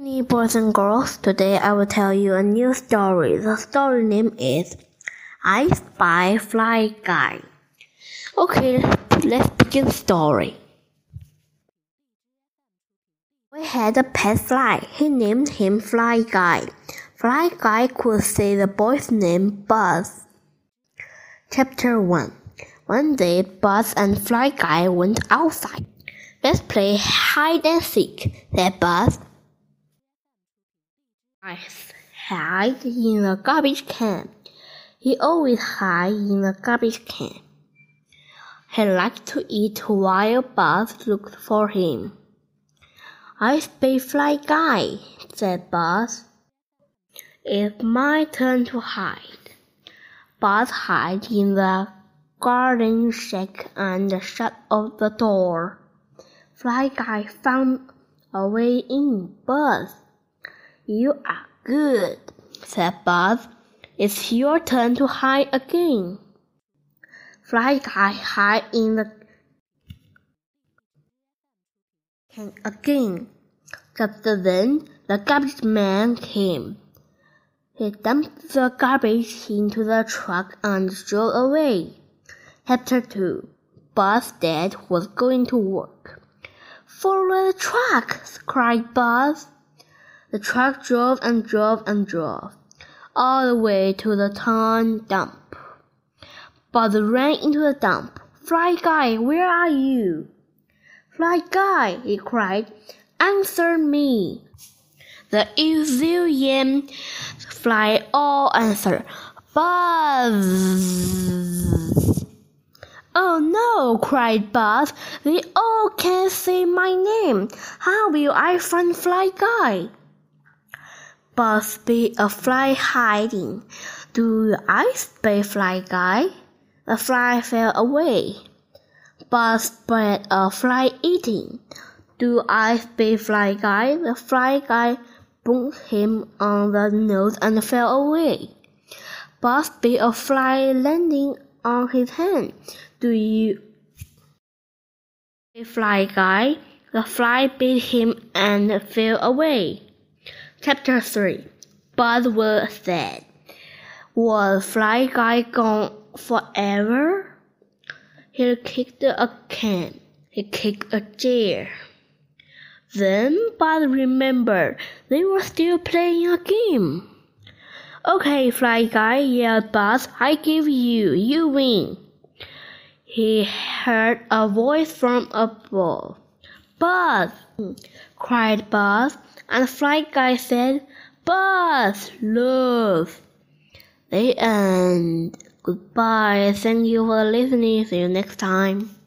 Hey boys and girls, today I will tell you a new story. The story name is I Spy Fly Guy. Okay, let's begin story. We had a pet fly. He named him Fly Guy. Fly Guy could say the boy's name Buzz. Chapter 1 One day, Buzz and Fly Guy went outside. Let's play hide and seek, said Buzz. I hide in the garbage can. He always hide in the garbage can. He liked to eat while Buzz looked for him. I spy fly guy, said Buzz. It's my turn to hide. Buzz hid in the garden shack and shut off the door. Fly Guy found a way in. Buzz, you are good, said Buzz. It's your turn to hide again. Fly Guy hid in the can again. Just then, the garbage man came. He dumped the garbage into the truck and drove away. Chapter 2 Buzz dad was going to work. Follow the truck! cried Buzz. The truck drove and drove and drove, all the way to the town dump. Buzz ran into the dump. Fly Guy, where are you? Fly Guy, he cried, answer me. The Elysian fly all answer. Buzz! Oh no, cried Buzz. They all can't say my name. How will I find Fly Guy? Buzz be a fly hiding. Do I spy Fly Guy? The fly fell away. Buzz spread a fly eating. Do I spy Fly Guy? The Fly Guy bumped him on the nose and fell away. Buzz be a fly landing on his hand. Do you a fly guy? The fly bit him and fell away. Chapter 3 Buzz was sad. Was Fly Guy gone forever? He kicked a can. He kicked a chair. Then Buzz remembered they were still playing a game. Okay, Fly Guy, yelled Buzz, I give you, you win. He heard a voice from above. Buzz! cried Buzz, and the Fly Guy said, Buzz, love. The end. Goodbye. Thank you for listening. See you next time.